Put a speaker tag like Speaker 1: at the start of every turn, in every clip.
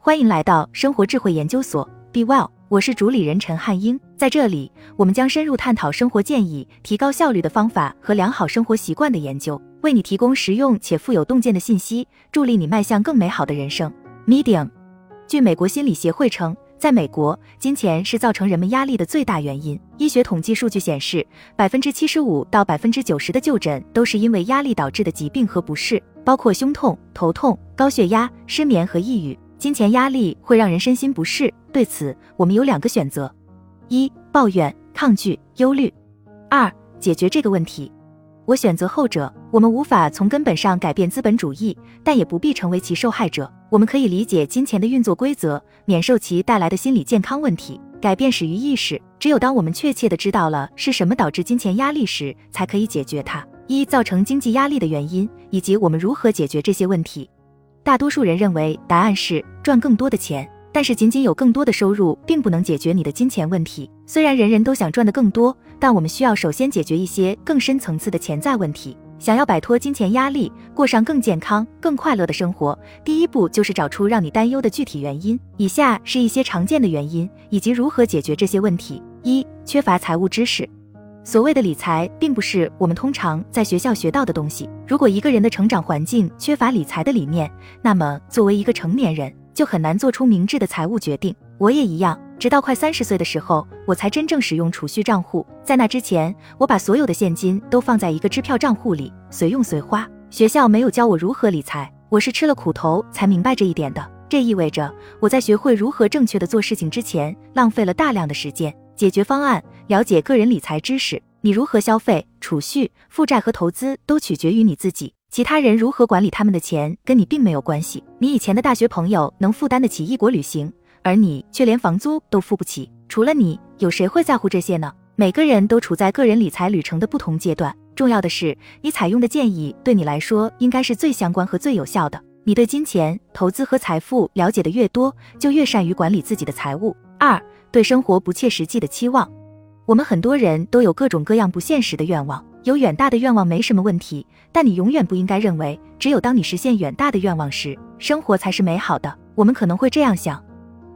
Speaker 1: 欢迎来到生活智慧研究所，Be Well，我是主理人陈汉英。在这里，我们将深入探讨生活建议、提高效率的方法和良好生活习惯的研究，为你提供实用且富有洞见的信息，助力你迈向更美好的人生。Medium，据美国心理协会称。在美国，金钱是造成人们压力的最大原因。医学统计数据显示，百分之七十五到百分之九十的就诊都是因为压力导致的疾病和不适，包括胸痛、头痛、高血压、失眠和抑郁。金钱压力会让人身心不适，对此我们有两个选择：一、抱怨、抗拒、忧虑；二、解决这个问题。我选择后者。我们无法从根本上改变资本主义，但也不必成为其受害者。我们可以理解金钱的运作规则，免受其带来的心理健康问题。改变始于意识，只有当我们确切的知道了是什么导致金钱压力时，才可以解决它。一、造成经济压力的原因，以及我们如何解决这些问题。大多数人认为答案是赚更多的钱。但是，仅仅有更多的收入，并不能解决你的金钱问题。虽然人人都想赚得更多，但我们需要首先解决一些更深层次的潜在问题。想要摆脱金钱压力，过上更健康、更快乐的生活，第一步就是找出让你担忧的具体原因。以下是一些常见的原因，以及如何解决这些问题：一、缺乏财务知识。所谓的理财，并不是我们通常在学校学到的东西。如果一个人的成长环境缺乏理财的理念，那么作为一个成年人，就很难做出明智的财务决定。我也一样，直到快三十岁的时候，我才真正使用储蓄账户。在那之前，我把所有的现金都放在一个支票账户里，随用随花。学校没有教我如何理财，我是吃了苦头才明白这一点的。这意味着我在学会如何正确的做事情之前，浪费了大量的时间。解决方案：了解个人理财知识。你如何消费、储蓄、负债和投资，都取决于你自己。其他人如何管理他们的钱，跟你并没有关系。你以前的大学朋友能负担得起异国旅行，而你却连房租都付不起。除了你，有谁会在乎这些呢？每个人都处在个人理财旅程的不同阶段。重要的是，你采用的建议对你来说应该是最相关和最有效的。你对金钱、投资和财富了解的越多，就越善于管理自己的财务。二，对生活不切实际的期望。我们很多人都有各种各样不现实的愿望。有远大的愿望没什么问题，但你永远不应该认为，只有当你实现远大的愿望时，生活才是美好的。我们可能会这样想：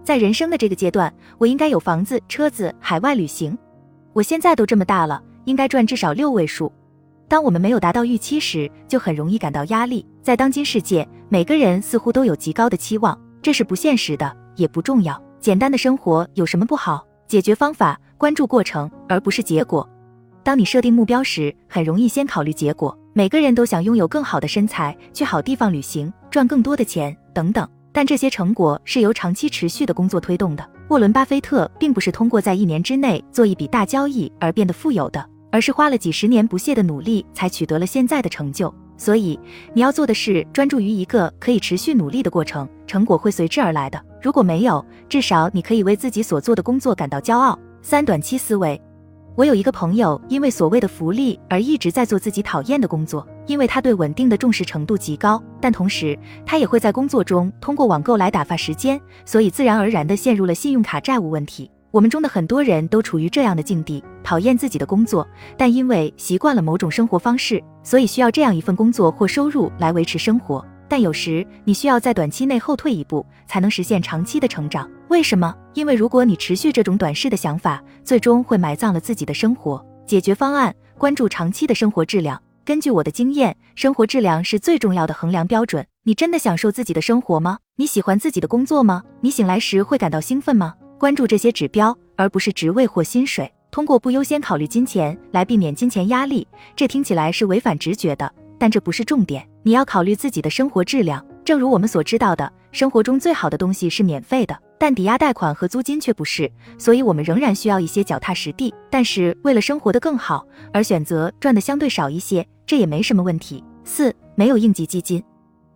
Speaker 1: 在人生的这个阶段，我应该有房子、车子、海外旅行。我现在都这么大了，应该赚至少六位数。当我们没有达到预期时，就很容易感到压力。在当今世界，每个人似乎都有极高的期望，这是不现实的，也不重要。简单的生活有什么不好？解决方法：关注过程，而不是结果。当你设定目标时，很容易先考虑结果。每个人都想拥有更好的身材，去好地方旅行，赚更多的钱等等。但这些成果是由长期持续的工作推动的。沃伦·巴菲特并不是通过在一年之内做一笔大交易而变得富有的，而是花了几十年不懈的努力才取得了现在的成就。所以，你要做的是专注于一个可以持续努力的过程，成果会随之而来的。如果没有，至少你可以为自己所做的工作感到骄傲。三、短期思维。我有一个朋友，因为所谓的福利而一直在做自己讨厌的工作，因为他对稳定的重视程度极高，但同时他也会在工作中通过网购来打发时间，所以自然而然地陷入了信用卡债务问题。我们中的很多人都处于这样的境地，讨厌自己的工作，但因为习惯了某种生活方式，所以需要这样一份工作或收入来维持生活。但有时你需要在短期内后退一步，才能实现长期的成长。为什么？因为如果你持续这种短视的想法，最终会埋葬了自己的生活。解决方案：关注长期的生活质量。根据我的经验，生活质量是最重要的衡量标准。你真的享受自己的生活吗？你喜欢自己的工作吗？你醒来时会感到兴奋吗？关注这些指标，而不是职位或薪水。通过不优先考虑金钱来避免金钱压力，这听起来是违反直觉的。但这不是重点，你要考虑自己的生活质量。正如我们所知道的，生活中最好的东西是免费的，但抵押贷款和租金却不是，所以我们仍然需要一些脚踏实地。但是为了生活的更好而选择赚的相对少一些，这也没什么问题。四，没有应急基金，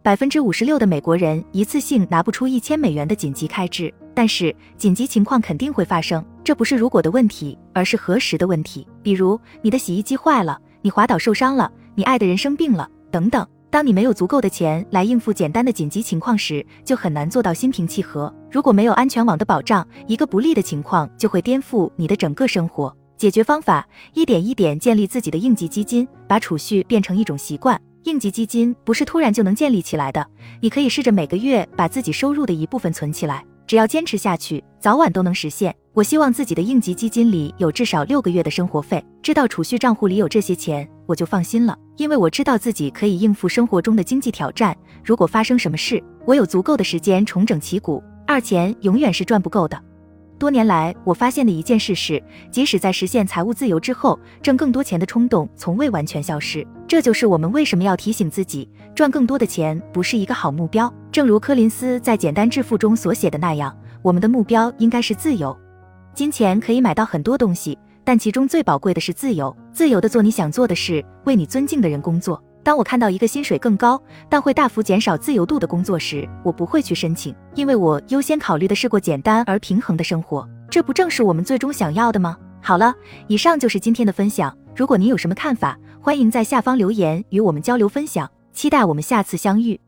Speaker 1: 百分之五十六的美国人一次性拿不出一千美元的紧急开支，但是紧急情况肯定会发生，这不是如果的问题，而是何时的问题。比如你的洗衣机坏了，你滑倒受伤了。你爱的人生病了，等等。当你没有足够的钱来应付简单的紧急情况时，就很难做到心平气和。如果没有安全网的保障，一个不利的情况就会颠覆你的整个生活。解决方法：一点一点建立自己的应急基金，把储蓄变成一种习惯。应急基金不是突然就能建立起来的，你可以试着每个月把自己收入的一部分存起来，只要坚持下去，早晚都能实现。我希望自己的应急基金里有至少六个月的生活费，知道储蓄账户里有这些钱，我就放心了，因为我知道自己可以应付生活中的经济挑战。如果发生什么事，我有足够的时间重整旗鼓。二钱永远是赚不够的。多年来，我发现的一件事是，即使在实现财务自由之后，挣更多钱的冲动从未完全消失。这就是我们为什么要提醒自己，赚更多的钱不是一个好目标。正如柯林斯在《简单致富》中所写的那样，我们的目标应该是自由。金钱可以买到很多东西，但其中最宝贵的是自由。自由的做你想做的事，为你尊敬的人工作。当我看到一个薪水更高，但会大幅减少自由度的工作时，我不会去申请，因为我优先考虑的是过简单而平衡的生活。这不正是我们最终想要的吗？好了，以上就是今天的分享。如果您有什么看法，欢迎在下方留言与我们交流分享。期待我们下次相遇。